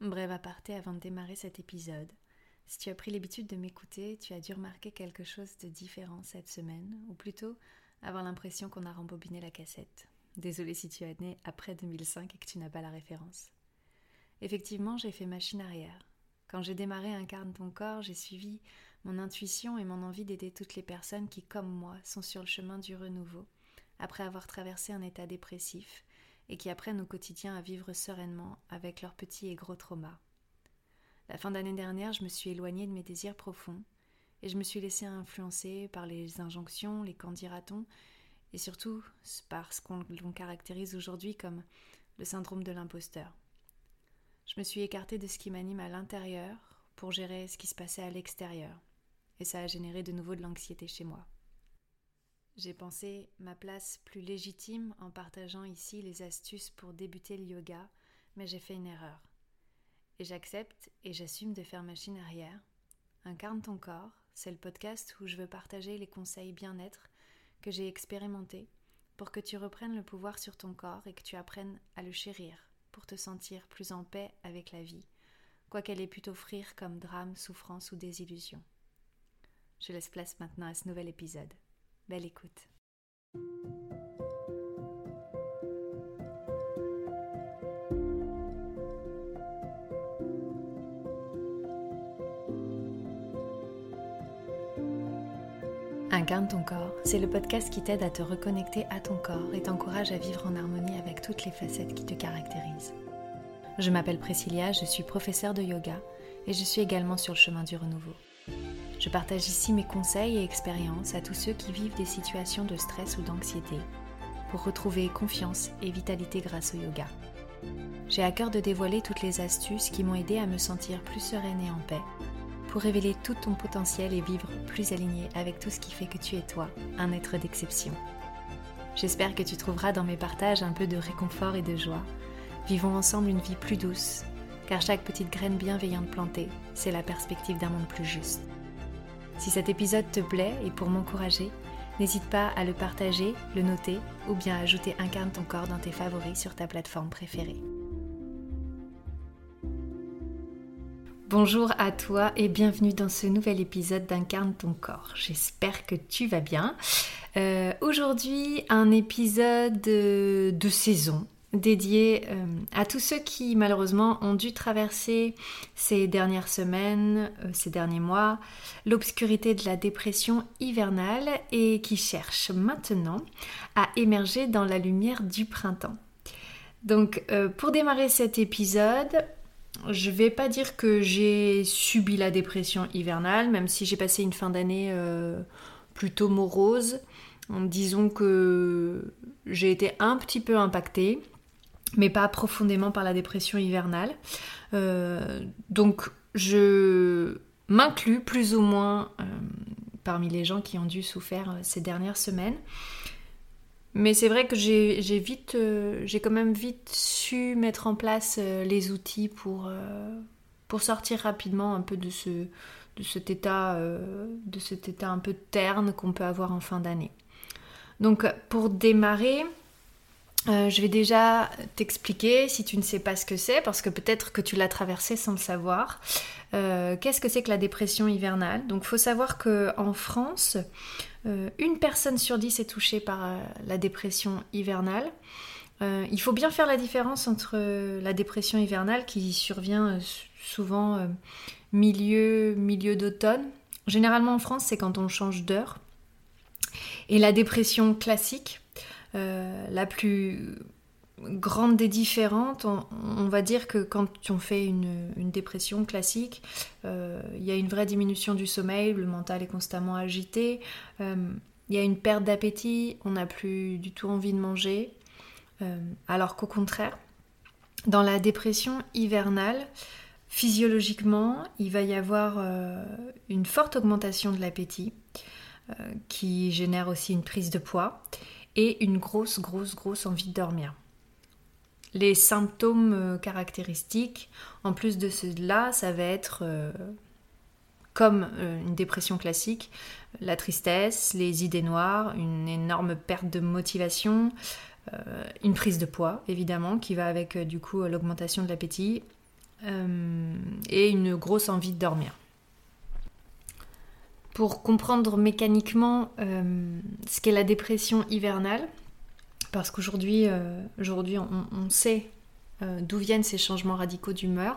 Bref aparté avant de démarrer cet épisode. Si tu as pris l'habitude de m'écouter, tu as dû remarquer quelque chose de différent cette semaine, ou plutôt avoir l'impression qu'on a rembobiné la cassette. Désolée si tu as né après 2005 et que tu n'as pas la référence. Effectivement, j'ai fait machine arrière. Quand j'ai démarré Incarne ton corps, j'ai suivi mon intuition et mon envie d'aider toutes les personnes qui, comme moi, sont sur le chemin du renouveau, après avoir traversé un état dépressif, et qui apprennent au quotidien à vivre sereinement avec leurs petits et gros traumas. La fin d'année dernière, je me suis éloignée de mes désirs profonds, et je me suis laissée influencer par les injonctions, les candidatons, et surtout par ce qu'on caractérise aujourd'hui comme le syndrome de l'imposteur. Je me suis écartée de ce qui m'anime à l'intérieur pour gérer ce qui se passait à l'extérieur, et ça a généré de nouveau de l'anxiété chez moi. J'ai pensé ma place plus légitime en partageant ici les astuces pour débuter le yoga, mais j'ai fait une erreur. Et j'accepte et j'assume de faire machine arrière. Incarne ton corps, c'est le podcast où je veux partager les conseils bien-être que j'ai expérimentés pour que tu reprennes le pouvoir sur ton corps et que tu apprennes à le chérir pour te sentir plus en paix avec la vie, quoi qu'elle ait pu t'offrir comme drame, souffrance ou désillusion. Je laisse place maintenant à ce nouvel épisode. Belle écoute. Incarne ton corps, c'est le podcast qui t'aide à te reconnecter à ton corps et t'encourage à vivre en harmonie avec toutes les facettes qui te caractérisent. Je m'appelle Priscilla, je suis professeure de yoga et je suis également sur le chemin du renouveau. Je partage ici mes conseils et expériences à tous ceux qui vivent des situations de stress ou d'anxiété pour retrouver confiance et vitalité grâce au yoga. J'ai à cœur de dévoiler toutes les astuces qui m'ont aidé à me sentir plus sereine et en paix, pour révéler tout ton potentiel et vivre plus aligné avec tout ce qui fait que tu es toi, un être d'exception. J'espère que tu trouveras dans mes partages un peu de réconfort et de joie. Vivons ensemble une vie plus douce, car chaque petite graine bienveillante plantée, c'est la perspective d'un monde plus juste. Si cet épisode te plaît et pour m'encourager, n'hésite pas à le partager, le noter ou bien ajouter Incarne ton corps dans tes favoris sur ta plateforme préférée. Bonjour à toi et bienvenue dans ce nouvel épisode d'Incarne ton corps. J'espère que tu vas bien. Euh, aujourd'hui, un épisode de saison dédié euh, à tous ceux qui malheureusement ont dû traverser ces dernières semaines, euh, ces derniers mois, l'obscurité de la dépression hivernale et qui cherchent maintenant à émerger dans la lumière du printemps. Donc euh, pour démarrer cet épisode, je vais pas dire que j'ai subi la dépression hivernale, même si j'ai passé une fin d'année plutôt morose. Disons que j'ai été un petit peu impactée mais pas profondément par la dépression hivernale. Euh, donc je m'inclus plus ou moins euh, parmi les gens qui ont dû souffrir euh, ces dernières semaines. Mais c'est vrai que j'ai vite, j'ai quand même vite su mettre en place les outils pour, pour sortir rapidement un peu de ce, de cet état, de cet état un peu terne qu'on peut avoir en fin d'année. Donc pour démarrer, euh, je vais déjà t'expliquer si tu ne sais pas ce que c'est, parce que peut-être que tu l'as traversé sans le savoir. Euh, qu'est-ce que c'est que la dépression hivernale? Donc, il faut savoir qu'en France, euh, une personne sur dix est touchée par la dépression hivernale. il faut bien faire la différence entre la dépression hivernale qui survient souvent milieu, milieu d'automne. Généralement en France, c'est quand on change d'heure. Et la dépression classique, la plus grande des différentes, on, va dire que quand on fait une, dépression classique, euh, il y a une vraie diminution du sommeil, le mental est constamment agité, euh, il y a une perte d'appétit, on n'a plus du tout envie de manger, alors qu'au contraire, dans la dépression hivernale, physiologiquement, il va y avoir une forte augmentation de l'appétit qui génère aussi une prise de poids et une grosse, grosse, grosse envie de dormir. Les symptômes euh, caractéristiques, en plus de cela, ça va être euh, comme euh, une dépression classique, la tristesse, les idées noires, une énorme perte de motivation, une prise de poids évidemment qui va avec du coup l'augmentation de l'appétit, et une grosse envie de dormir. Pour comprendre mécaniquement ce qu'est la dépression hivernale, parce qu'aujourd'hui aujourd'hui on, sait d'où viennent ces changements radicaux d'humeur.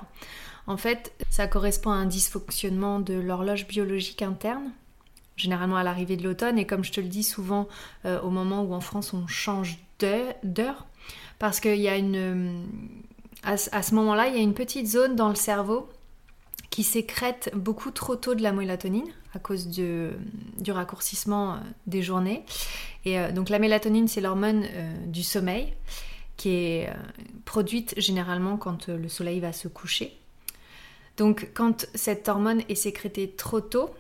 En fait, ça correspond à un dysfonctionnement de l'horloge biologique interne, généralement à l'arrivée de l'automne, et comme je te le dis souvent au moment où en France on change d'heure, parce qu'il y a une... À, ce moment-là, il y a une petite zone dans le cerveau qui sécrète beaucoup trop tôt de la mélatonine à cause du, raccourcissement euh, des journées. Et euh, donc la mélatonine, c'est l'hormone euh, du sommeil qui est produite généralement quand le soleil va se coucher. Donc quand cette hormone est sécrétée trop tôt,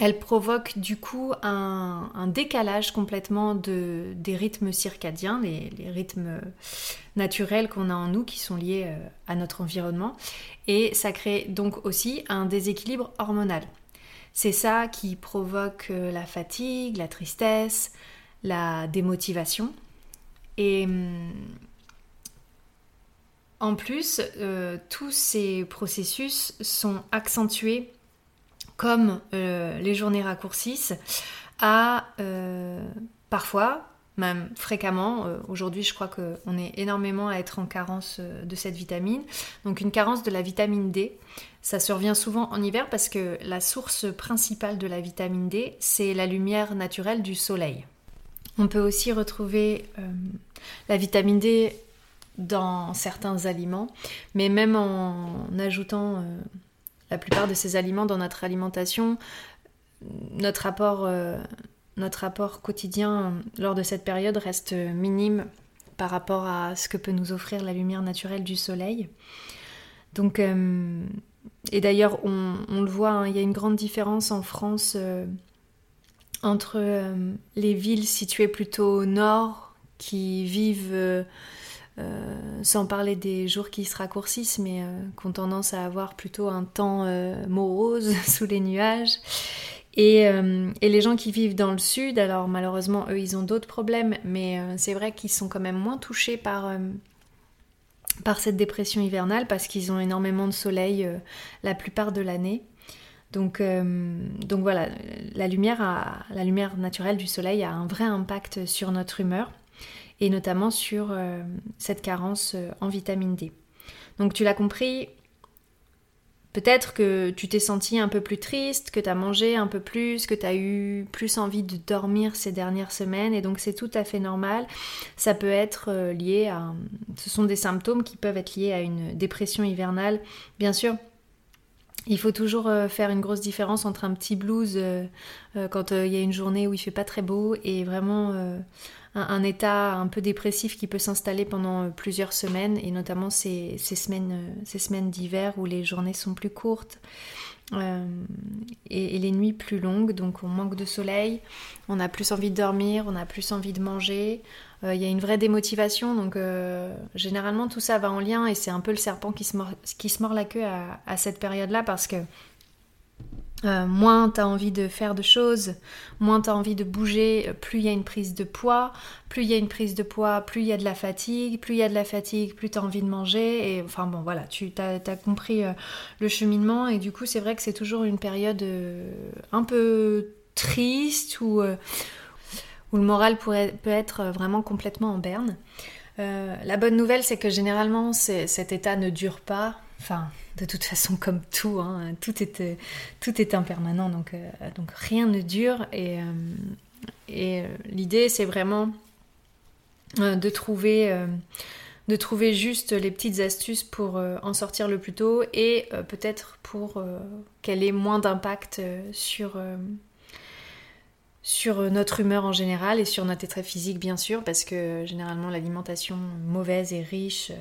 elle provoque du coup un, décalage complètement de, des rythmes circadiens, les, rythmes naturels qu'on a en nous qui sont liés euh, à notre environnement. Et ça crée donc aussi un déséquilibre hormonal. C'est ça qui provoque euh, la fatigue, la tristesse, la démotivation. Et hum, en plus, euh, tous ces processus sont accentués comme euh, les journées raccourcissent, à euh, parfois, même fréquemment, euh, aujourd'hui je crois qu'on est énormément à être en carence de cette vitamine, donc une carence de la vitamine D. Ça survient souvent en hiver parce que la source principale de la vitamine D, c'est la lumière naturelle du soleil. On peut aussi retrouver la vitamine D dans certains aliments, mais même en ajoutant la plupart de ces aliments dans notre alimentation, notre rapport, euh, notre quotidien lors de cette période reste minime par rapport à ce que peut nous offrir la lumière naturelle du soleil. Donc, euh, et d'ailleurs, on, le voit, hein, il y a une grande différence en France euh, entre les villes situées plutôt au nord qui vivent sans parler des jours qui se raccourcissent, mais euh, qui ont tendance à avoir plutôt un temps euh, morose sous les nuages. Et, les gens qui vivent dans le sud, alors malheureusement, eux, ils ont d'autres problèmes, mais c'est vrai qu'ils sont quand même moins touchés par, par cette dépression hivernale parce qu'ils ont énormément de soleil la plupart de l'année. Donc, donc voilà, la lumière, la lumière naturelle du soleil a un vrai impact sur notre humeur et notamment sur euh, cette carence euh, en vitamine D. Donc tu l'as compris, peut-être que tu t'es senti un peu plus triste, que tu as mangé un peu plus, que tu as eu plus envie de dormir ces dernières semaines et donc c'est tout à fait normal. Ça peut être euh, lié à... Ce sont des symptômes qui peuvent être liés à une dépression hivernale. Bien sûr, il faut toujours faire une grosse différence entre un petit blues quand il y a une journée où il fait pas très beau et vraiment un, état un peu dépressif qui peut s'installer pendant euh, plusieurs semaines, et notamment ces, semaines, euh, ces semaines d'hiver où les journées sont plus courtes. Euh, et, les nuits plus longues, donc on manque de soleil, on a plus envie de dormir, on a plus envie de manger, il y a une vraie démotivation, donc généralement tout ça va en lien et c'est un peu le serpent qui se mord, la queue à cette période-là parce que euh, moins tu as envie de faire de choses, moins tu as envie de bouger, euh, plus il y a une prise de poids, plus il y a une prise de poids, plus il y a de la fatigue, plus il y a de la fatigue, plus tu as envie de manger. Et enfin bon, voilà, tu as, compris euh, le cheminement. Et du coup, c'est vrai que c'est toujours une période un peu triste où, où le moral pourrait, peut être vraiment complètement en berne. la bonne nouvelle, c'est que généralement, cet état ne dure pas. Enfin, de toute façon, comme tout, hein, tout, est, tout est impermanent, donc, euh, rien ne dure. Et, euh, euh, l'idée, c'est vraiment de trouver de trouver juste les petites astuces pour en sortir le plus tôt et peut-être pour qu'elle ait moins d'impact sur, sur notre humeur en général et sur notre état physique bien sûr parce que généralement l'alimentation mauvaise et riche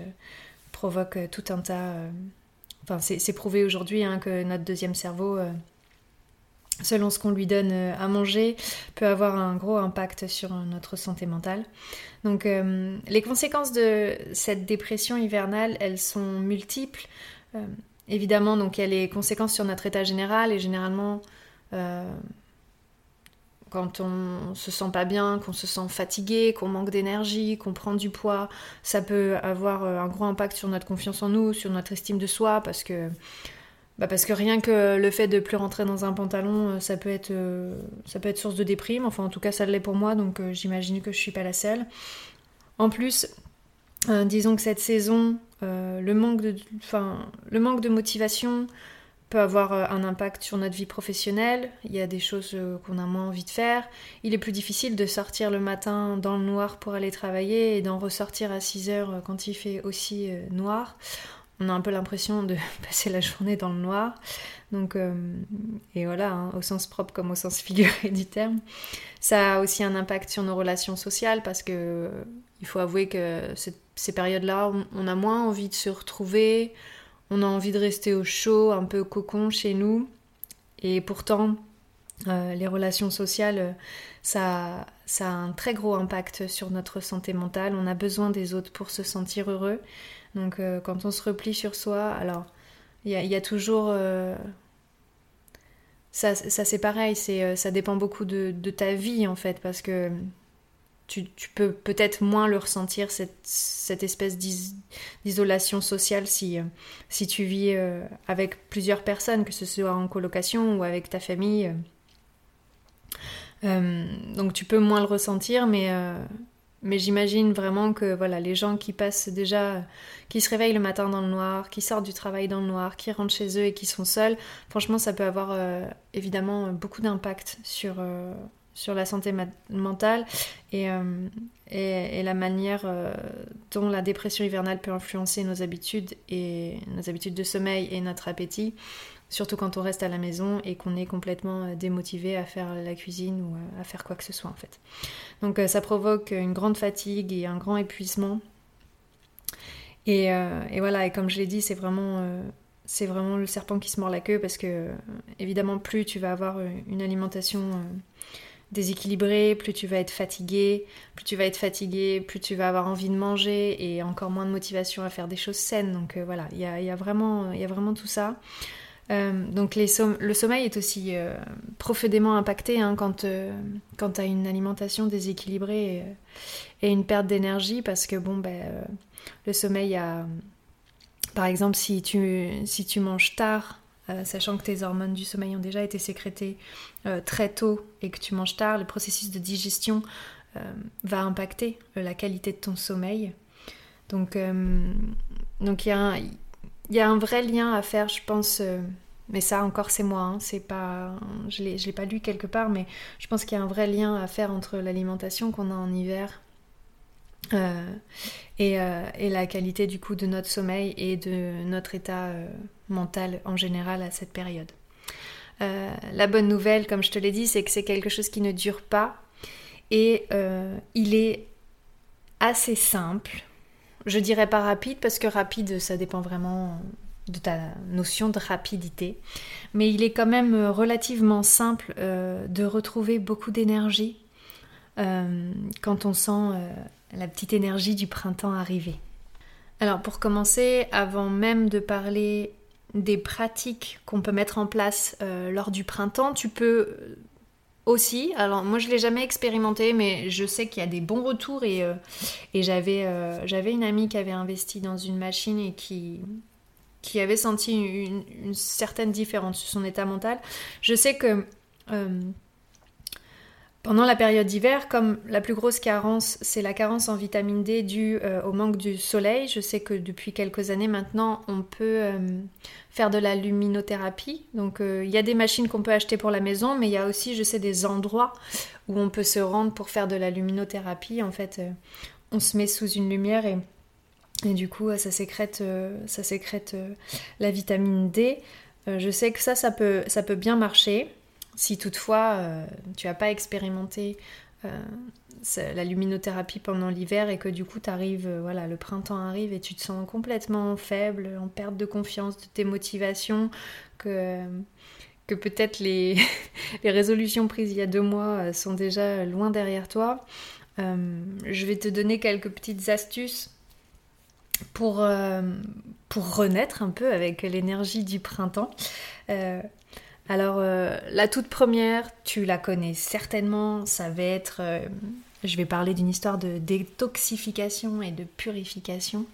provoque tout un tas Enfin, c'est prouvé aujourd'hui hein, que notre deuxième cerveau, euh, selon ce qu'on lui donne euh, à manger, peut avoir un gros impact sur notre santé mentale. Donc, euh, les conséquences de cette dépression hivernale, elles sont multiples. évidemment, donc il y a les conséquences sur notre état général et généralement quand on se sent pas bien, qu'on se sent fatigué, qu'on manque d'énergie, qu'on prend du poids, ça peut avoir un gros impact sur notre confiance en nous, sur notre estime de soi, parce que bah parce que rien que le fait de plus rentrer dans un pantalon, euh, ça peut être, euh, ça peut être source de déprime. Enfin, en tout cas, ça l'est pour moi, donc euh, j'imagine que je suis pas la seule. En plus, disons que cette saison, le, manque de, le manque de motivation peut avoir un impact sur notre vie professionnelle. Il y a des choses qu'on a moins envie de faire. Il est plus difficile de sortir le matin dans le noir pour aller travailler et d'en ressortir à 6 heures quand il fait aussi noir on a un peu l'impression de passer la journée dans le noir. Donc, euh, et voilà, hein, au sens propre comme au sens figuré du terme. Ça a aussi un impact sur nos relations sociales parce que il faut avouer que ces périodes-là, on, a moins envie de se retrouver, on a envie de rester au chaud, un peu cocon chez nous. Et pourtant, euh, les relations sociales, ça, ça a un très gros impact sur notre santé mentale. On a besoin des autres pour se sentir heureux. Donc euh, quand on se replie sur soi, alors il y, a, toujours... Euh, ça, c'est pareil, euh, ça dépend beaucoup de, ta vie en fait, parce que tu, peux peut-être moins le ressentir, cette, espèce d'isolation sociale si, si tu vis avec plusieurs personnes, que ce soit en colocation ou avec ta famille. donc tu peux moins le ressentir, mais mais j'imagine vraiment que voilà, les gens qui passent déjà, qui se réveillent le matin dans le noir, qui sortent du travail dans le noir, qui rentrent chez eux et qui sont seuls, franchement, ça peut avoir euh, évidemment beaucoup d'impact sur, euh, sur la santé mentale et, euh, et, et, la manière dont la dépression hivernale peut influencer nos habitudes et nos habitudes de sommeil et notre appétit surtout quand on reste à la maison et qu'on est complètement euh, démotivé à faire la cuisine ou euh, à faire quoi que ce soit en fait. Donc euh, ça provoque une grande fatigue et un grand épuisement. Et, voilà, et comme je l'ai dit, c'est vraiment, c'est vraiment le serpent qui se mord la queue parce que évidemment plus tu vas avoir une alimentation déséquilibrée, plus tu vas être fatigué, plus tu vas être fatigué, plus tu vas avoir envie de manger et encore moins de motivation à faire des choses saines. Donc voilà, il y a, vraiment, y a vraiment tout ça. Euh, donc le sommeil est aussi euh, profondément impacté hein, quand, euh, quand tu as une alimentation déséquilibrée et, une perte d'énergie parce que bon ben le sommeil a par exemple si tu, si tu manges tard sachant que tes hormones du sommeil ont déjà été sécrétées très tôt et que tu manges tard le processus de digestion va impacter la qualité de ton sommeil donc donc il y a il y a un vrai lien à faire, je pense. Euh, mais ça encore c'est moi, hein, c'est pas, je l'ai, l'ai pas lu quelque part, mais je pense qu'il y a un vrai lien à faire entre l'alimentation qu'on a en hiver euh, euh, et, la qualité du coup de notre sommeil et de notre état mental en général à cette période. la bonne nouvelle, comme je te l'ai dit, c'est que c'est quelque chose qui ne dure pas et il est assez simple je dirais pas rapide parce que rapide, ça dépend vraiment de ta notion de rapidité. Mais il est quand même euh, relativement simple euh, de retrouver beaucoup d'énergie euh, quand on sent la petite énergie du printemps arriver. Alors pour commencer, avant même de parler des pratiques qu'on peut mettre en place lors du printemps, tu peux aussi. Alors moi je l'ai jamais expérimenté, mais je sais qu'il y a des bons retours et, euh, euh, j'avais une amie qui avait investi dans une machine et qui avait senti une, certaine différence sur son état mental. Je sais que euh, pendant la période d'hiver, comme la plus grosse carence, c'est la carence en vitamine D due euh, au manque du soleil, je sais que depuis quelques années maintenant, on peut euh, faire de la luminothérapie. Donc euh, il y a des machines qu'on peut acheter pour la maison, mais il y a aussi, je sais, des endroits où on peut se rendre pour faire de la luminothérapie. En fait, on se met sous une lumière et, et du coup, ça sécrète, ça sécrète la vitamine D. je sais que ça, ça peut, ça peut bien marcher. Si toutefois euh, tu n'as pas expérimenté euh, la luminothérapie pendant l'hiver et que du coup t'arrives, euh, voilà, le printemps arrive et tu te sens complètement faible, en perte de confiance, de tes motivations, que, que peut-être les, résolutions prises il y a deux mois sont déjà loin derrière toi, je vais te donner quelques petites astuces pour, pour renaître un peu avec l'énergie du printemps. Alors la toute première, tu la connais certainement, ça va être, je vais parler d'une histoire de détoxification et de purification.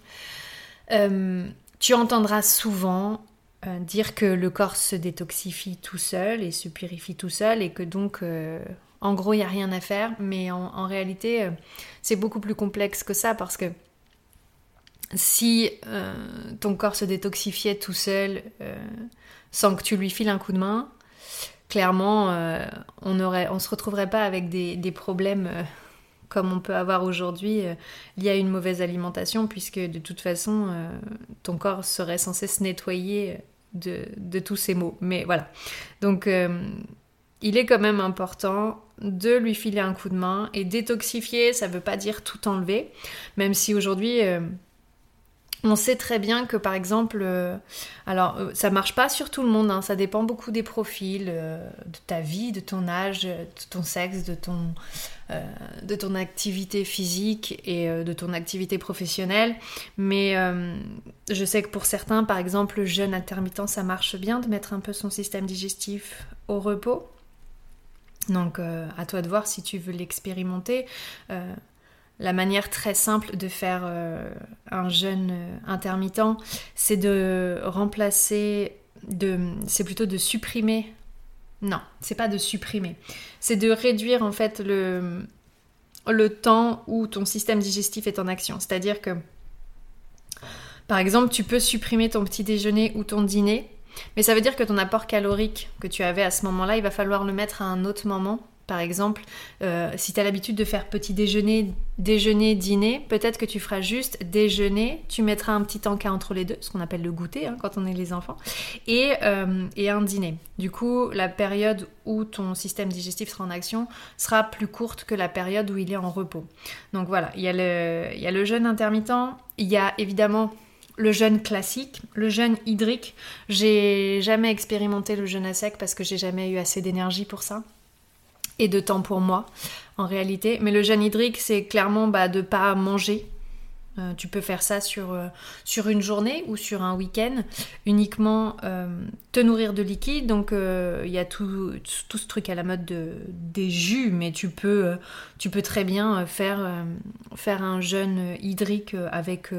tu entendras souvent dire que le corps se détoxifie tout seul et se purifie tout seul et que donc en gros, il n'y a rien à faire, mais en, réalité, euh, c'est beaucoup plus complexe que ça parce que si euh, ton corps se détoxifiait tout seul euh, sans que tu lui files un coup de main, clairement, on ne on se retrouverait pas avec des, problèmes comme on peut avoir aujourd'hui liés à une mauvaise alimentation, puisque de toute façon, ton corps serait censé se nettoyer de, de tous ces maux. Mais voilà. Donc, il est quand même important de lui filer un coup de main et détoxifier, ça veut pas dire tout enlever, même si aujourd'hui euh, on sait très bien que par exemple, euh, alors euh, ça marche pas sur tout le monde, hein, ça dépend beaucoup des profils, de ta vie, de ton âge, de ton sexe, de ton, de ton activité physique et de ton activité professionnelle. Mais je sais que pour certains, par exemple, le jeûne intermittent, ça marche bien de mettre un peu son système digestif au repos. Donc euh, à toi de voir si tu veux l'expérimenter. Euh, la manière très simple de faire euh, un jeûne intermittent, c'est de remplacer, c'est plutôt de supprimer. Non, c'est pas de supprimer. C'est de réduire en fait le, le temps où ton système digestif est en action. C'est-à-dire que, par exemple, tu peux supprimer ton petit déjeuner ou ton dîner mais ça veut dire que ton apport calorique que tu avais à ce moment-là, il va falloir le mettre à un autre moment. Par exemple, euh, si tu as l'habitude de faire petit déjeuner, déjeuner, dîner, peut-être que tu feras juste déjeuner, tu mettras un petit encas entre les deux, ce qu'on appelle le goûter hein, quand on est les enfants, et, euh, et un dîner. Du coup, la période où ton système digestif sera en action sera plus courte que la période où il est en repos. Donc voilà, il y a le, il y a le jeûne intermittent, il y a évidemment le jeûne classique, le jeûne hydrique. J'ai jamais expérimenté le jeûne à sec parce que j'ai jamais eu assez d'énergie pour ça et de temps pour moi en réalité. Mais le jeûne hydrique, c'est clairement bah, de pas manger euh, tu peux faire ça sur, euh, sur une journée ou sur un week-end, uniquement euh, te nourrir de liquide. Donc il y a tout, tout, ce truc à la mode de, des jus, mais tu peux, tu peux très bien faire, faire un jeûne hydrique avec,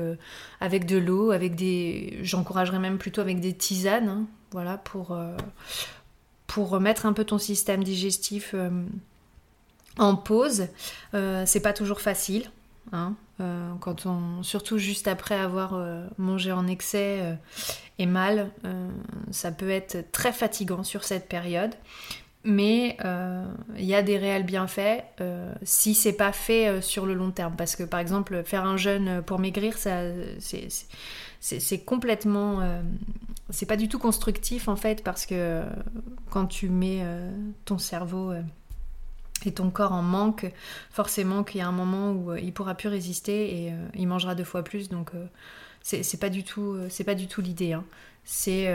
avec de l'eau, avec des. J'encouragerais même plutôt avec des tisanes, hein, voilà, pour, pour remettre un peu ton système digestif en pause. c'est pas toujours facile. Hein, euh, quand surtout juste après avoir euh, mangé en excès euh, et mal, ça peut être très fatigant sur cette période. Mais il y a des réels bienfaits si c'est pas fait sur le long terme. Parce que par exemple, faire un jeûne pour maigrir, ça, c'est complètement. c'est pas du tout constructif en fait, parce que quand tu mets ton cerveau et ton corps en manque, forcément qu'il y a un moment où euh, il pourra plus résister et euh, il mangera deux fois plus. Donc euh, c'est pas du tout, c'est pas du tout l'idée. Hein. C'est,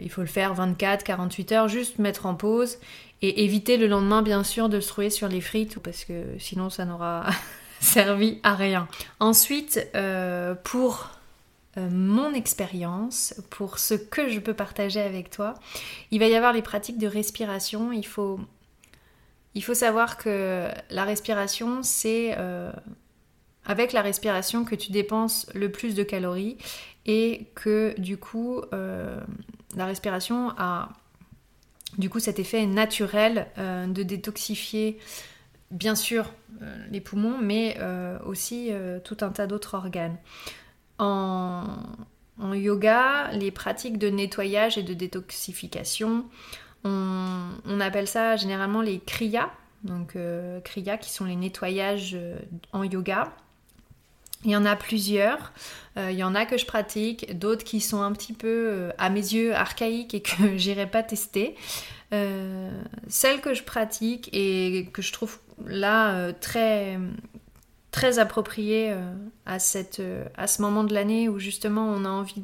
il faut le faire 24, 48 heures, juste mettre en pause et éviter le lendemain bien sûr de se trouver sur les frites parce que sinon ça n'aura servi à rien. Ensuite, pour mon expérience, pour ce que je peux partager avec toi, il va y avoir les pratiques de respiration. Il faut savoir que la respiration, c'est euh, avec la respiration que tu dépenses le plus de calories et que du coup, euh, la respiration a du coup cet effet naturel euh, de détoxifier bien sûr les poumons, mais aussi tout un tas d'autres organes. En, yoga, les pratiques de nettoyage et de détoxification, on, appelle ça généralement les kriyas, donc euh, kriyas qui sont les nettoyages euh, en yoga. Il y en a plusieurs. Euh, il y en a que je pratique, d'autres qui sont un petit peu, à mes yeux, archaïques et que j'irai pas tester. celles que je pratique et que je trouve là très très approprié euh, euh, à ce moment de l'année où justement on a envie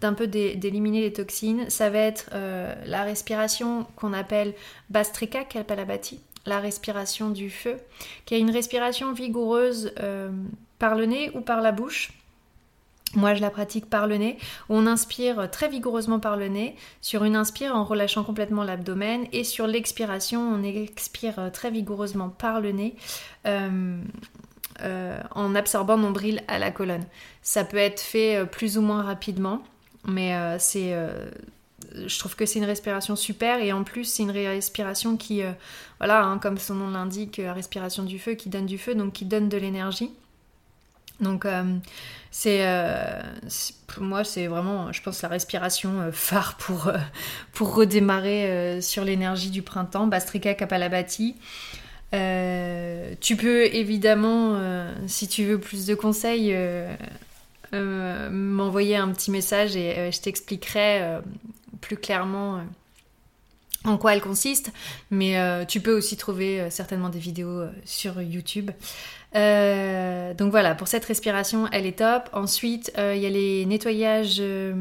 d'un d'éliminer les toxines. Ça va être euh, la respiration qu'on appelle Bastrika Kalpalabhati, la respiration du feu, qui est une respiration vigoureuse par le nez ou par la bouche. Moi, je la pratique par le nez. On inspire très vigoureusement par le nez. Sur une inspire, en relâchant complètement l'abdomen. Et sur l'expiration, on expire très vigoureusement par le nez. Euh, en absorbant nombril à la colonne. Ça peut être fait euh, plus ou moins rapidement, mais c'est je trouve que c'est une respiration super et en plus c'est une respiration qui, voilà, hein, comme son nom l'indique, respiration du feu, qui donne du feu, donc qui donne de l'énergie. Donc euh, c'est euh, pour moi c'est vraiment je pense la respiration euh, phare pour pour redémarrer sur l'énergie du printemps Bastrika Kapalabhati. Tu peux évidemment si tu veux plus de conseils m'envoyer un petit message et je t'expliquerai plus clairement en quoi elle consiste, mais tu peux aussi trouver certainement des vidéos sur YouTube. Euh, donc voilà, pour cette respiration, elle est top. Ensuite, euh, il y a les nettoyages euh,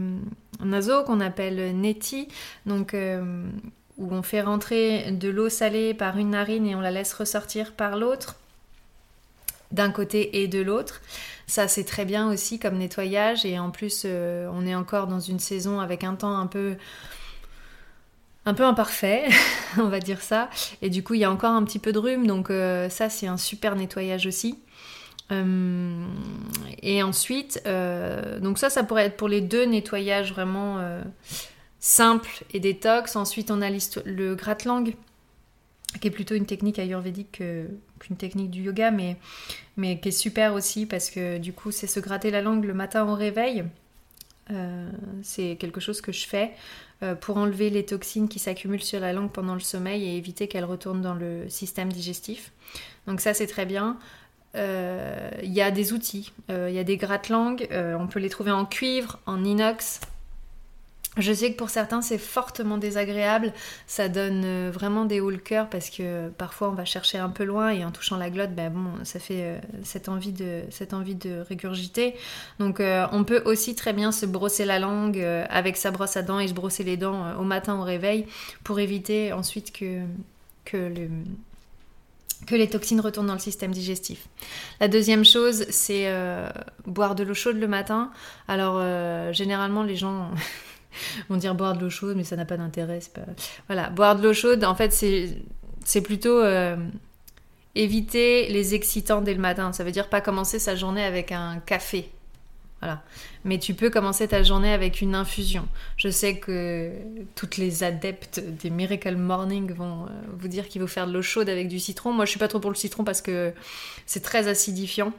nasaux qu'on appelle neti, donc où on fait rentrer de l'eau salée par une narine et on la laisse ressortir par l'autre, d'un côté et de l'autre. Ça, c'est très bien aussi comme nettoyage et en plus, on est encore dans une saison avec un temps un peu un peu imparfait, on va dire ça. Et du coup, il y a encore un petit peu de rhume, donc euh, ça, c'est un super nettoyage aussi. Euh, et ensuite, euh, donc ça, ça pourrait être pour les deux nettoyages vraiment simples et détox. Ensuite, on a le gratte-langue, qui est plutôt une technique ayurvédique qu'une technique du yoga, mais, mais qui est super aussi parce que du coup, c'est se gratter la langue le matin au réveil. c'est quelque chose que je fais euh, pour enlever les toxines qui s'accumulent sur la langue pendant le sommeil et éviter qu'elles retournent dans le système digestif. Donc ça c'est très bien. Euh, il y a des outils, euh, il y a des gratte-langues, on peut les trouver en cuivre, en inox, je sais que pour certains c'est fortement désagréable, ça donne euh, vraiment des hauts le cœur parce que parfois on va chercher un peu loin et en touchant la glotte, ben bon, ça fait euh, cette, envie de, cette envie de régurgiter. Donc euh, on peut aussi très bien se brosser la langue avec sa brosse à dents et se brosser les dents au matin au réveil pour éviter ensuite que, que le, que les toxines retournent dans le système digestif. La deuxième chose, c'est boire de l'eau chaude le matin. Alors, généralement, les gens vont dire boire de l'eau chaude, mais ça n'a pas d'intérêt. Voilà, boire de l'eau chaude, en fait, c'est plutôt euh, éviter les excitants dès le matin. Ça veut dire pas commencer sa journée avec un café. Voilà. Mais tu peux commencer ta journée avec une infusion. Je sais que toutes les adeptes des Miracle Morning vont euh, vous dire qu'il faut faire de l'eau chaude avec du citron. Moi, je suis pas trop pour le citron parce que c'est très acidifiant.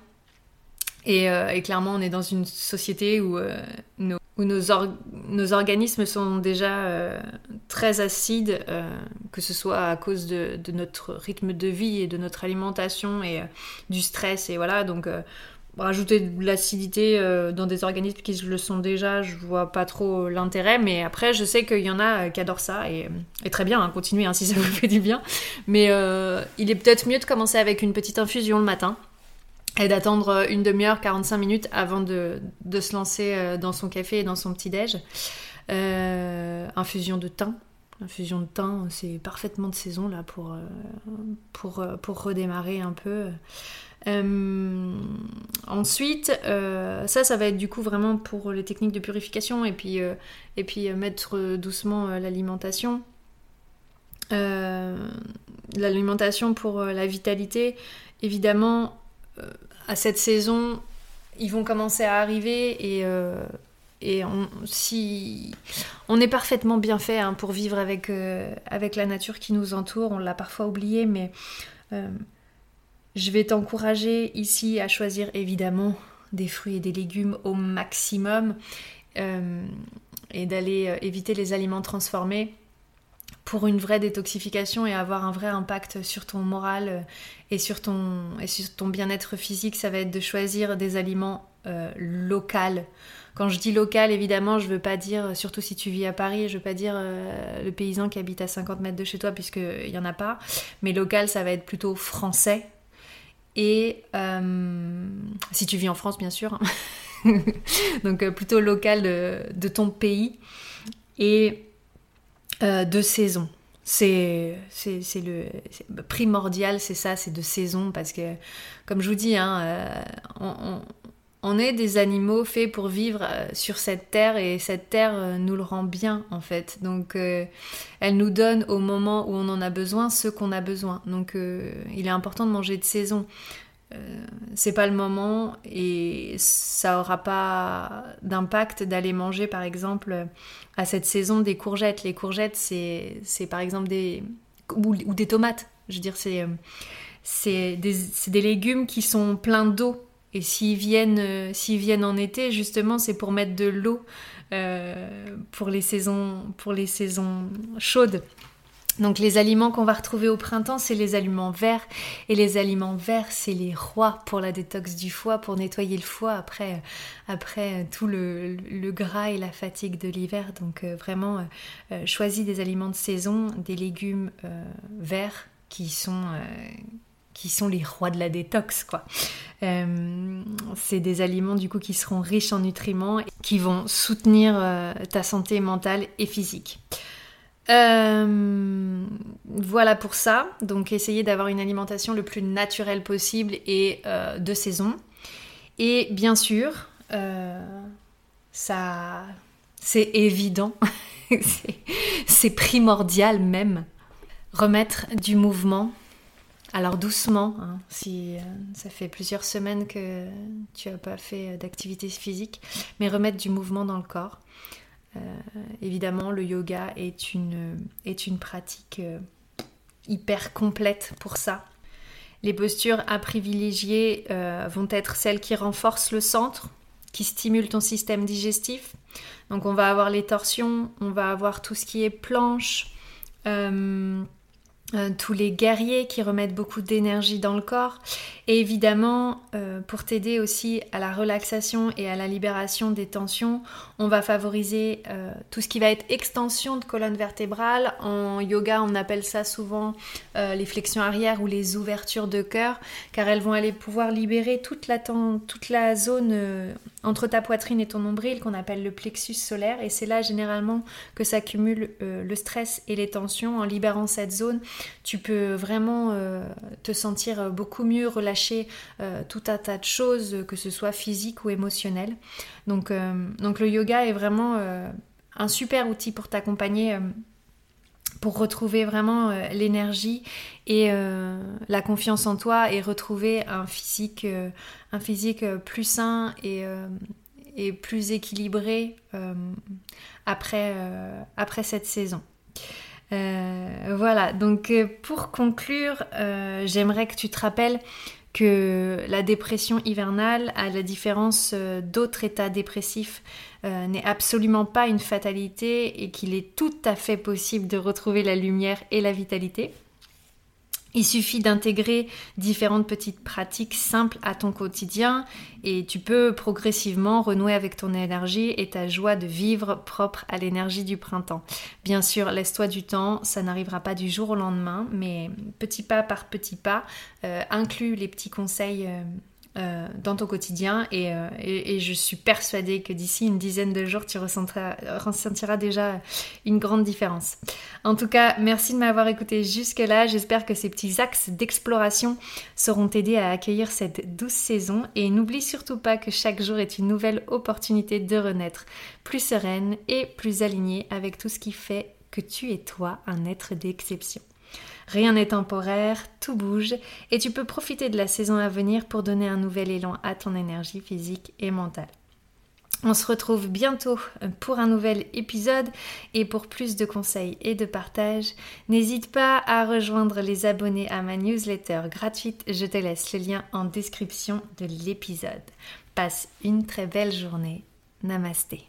Et, euh, clairement, on est dans une société où nos où nos, organismes sont déjà euh, très acides, euh, que ce soit à cause de, notre rythme de vie et de notre alimentation et euh, du stress. Et voilà, donc rajouter de l'acidité dans des organismes qui le sont déjà, je vois pas trop l'intérêt. Mais après, je sais qu'il y en a qui adorent ça et, très bien, hein, continuez hein, si ça vous fait du bien. Mais il est peut-être mieux de commencer avec une petite infusion le matin et d'attendre euh, une demi-heure, 45 minutes avant de, se lancer euh, dans son café et dans son petit-déj. Euh, infusion de thym. Infusion de thym, c'est parfaitement de saison là pour, pour, pour redémarrer un peu. ensuite, ça, ça va être du coup vraiment pour les techniques de purification et puis, et puis mettre doucement l'alimentation. l'alimentation pour la vitalité, évidemment, à cette saison, ils vont commencer à arriver et, euh, on, si on est parfaitement bien fait hein, pour vivre avec, euh, avec la nature qui nous entoure, on l'a parfois oublié, mais euh, je vais t'encourager ici à choisir évidemment des fruits et des légumes au maximum et d'aller éviter les aliments transformés pour une vraie détoxification et avoir un vrai impact sur ton moral euh, et sur ton, ton bien-être physique, ça va être de choisir des aliments euh, locaux. Quand je dis local, évidemment, je veux pas dire, surtout si tu vis à Paris, je veux pas dire euh, le paysan qui habite à 50 mètres de chez toi, puisqu'il y en a pas. Mais local, ça va être plutôt français. Et si tu vis en France, bien sûr. Donc plutôt local de, de ton pays. Et euh, de saison. C'est le primordial, c'est ça, c'est de saison parce que, comme je vous dis, hein, euh, on est des animaux faits pour vivre euh, sur cette terre et cette terre nous le rend bien en fait. Donc elle nous donne au moment où on en a besoin ce qu'on a besoin. Donc il est important de manger de saison. C'est pas le moment et ça aura pas d'impact d'aller manger par exemple à cette saison des courgettes. Les courgettes c'est par exemple des ou, des tomates. Je veux dire c'est des, des légumes qui sont pleins d'eau et s'ils viennent, euh, viennent en été, justement, c'est pour mettre de l'eau euh, pour, les saisons, pour les saisons chaudes. Donc les aliments qu'on va retrouver au printemps, c'est les aliments verts. Et les aliments verts, c'est les rois pour la détox du foie, pour nettoyer le foie après, après tout le, gras et la fatigue de l'hiver. Donc euh, vraiment, choisis des aliments de saison, des légumes verts qui sont qui sont les rois de la détox, quoi. Euh, c'est des aliments du coup qui seront riches en nutriments, qui vont soutenir euh, ta santé mentale et physique. Euh, voilà pour ça. Donc essayez d'avoir une alimentation le plus naturelle possible et de saison. Et bien sûr, ça, c'est évident, c'est primordial même, remettre du mouvement alors doucement, hein, si euh, ça fait plusieurs semaines que tu n'as pas fait d'activité physique, mais remettre du mouvement dans le corps. Euh, évidemment, le yoga est une, est une pratique euh, hyper complète pour ça. Les postures à privilégier vont être celles qui renforcent le centre, qui stimulent ton système digestif. Donc on va avoir les torsions, on va avoir tout ce qui est planche. Euh, tous les guerriers qui remettent beaucoup d'énergie dans le corps. Et évidemment euh, pour t'aider aussi à la relaxation et à la libération des tensions on va favoriser euh, tout ce qui va être extension de colonne vertébrale. En yoga on appelle ça souvent les flexions arrière ou les ouvertures de cœur car elles vont aller pouvoir libérer toute la, toute la zone entre ta poitrine et ton nombril qu'on appelle le plexus solaire. Et c'est là généralement que s'accumule le stress et les tensions en libérant cette zone tu peux vraiment euh, te sentir beaucoup mieux, relâcher euh, tout un tas de choses, que ce soit physique ou émotionnel. Donc, euh, donc le yoga est vraiment un super outil pour t'accompagner pour retrouver vraiment l'énergie et la confiance en toi et retrouver un physique, plus sain et, plus équilibré après cette saison. Euh, voilà, donc euh, pour conclure, euh, j'aimerais que tu te rappelles que la dépression hivernale, à la différence d'autres états dépressifs, n'est absolument pas une fatalité et qu'il est tout à fait possible de retrouver la lumière et la vitalité. Il suffit d'intégrer différentes petites pratiques simples à ton quotidien et tu peux progressivement renouer avec ton énergie et ta joie de vivre propre à l'énergie du printemps. Bien sûr, laisse-toi du temps, ça n'arrivera pas du jour au lendemain, mais petit pas par petit pas, euh, inclus les petits conseils euh, euh, dans ton quotidien euh, et, je suis persuadée que d'ici une dizaine de jours, tu ressentiras, déjà une grande différence. En tout cas, merci de m'avoir écouté jusque-là. J'espère que ces petits axes d'exploration sauront t'aider à accueillir cette douce saison et n'oublie surtout pas que chaque jour est une nouvelle opportunité de renaître plus sereine et plus alignée avec tout ce qui fait que tu es toi un être d'exception. Rien n'est temporaire, tout bouge et tu peux profiter de la saison à venir pour donner un nouvel élan à ton énergie physique et mentale. On se retrouve bientôt pour un nouvel épisode et pour plus de conseils et de partage, n'hésite pas à rejoindre les abonnés à ma newsletter gratuite. Je te laisse le lien en description de l'épisode. Passe une très belle journée. Namasté.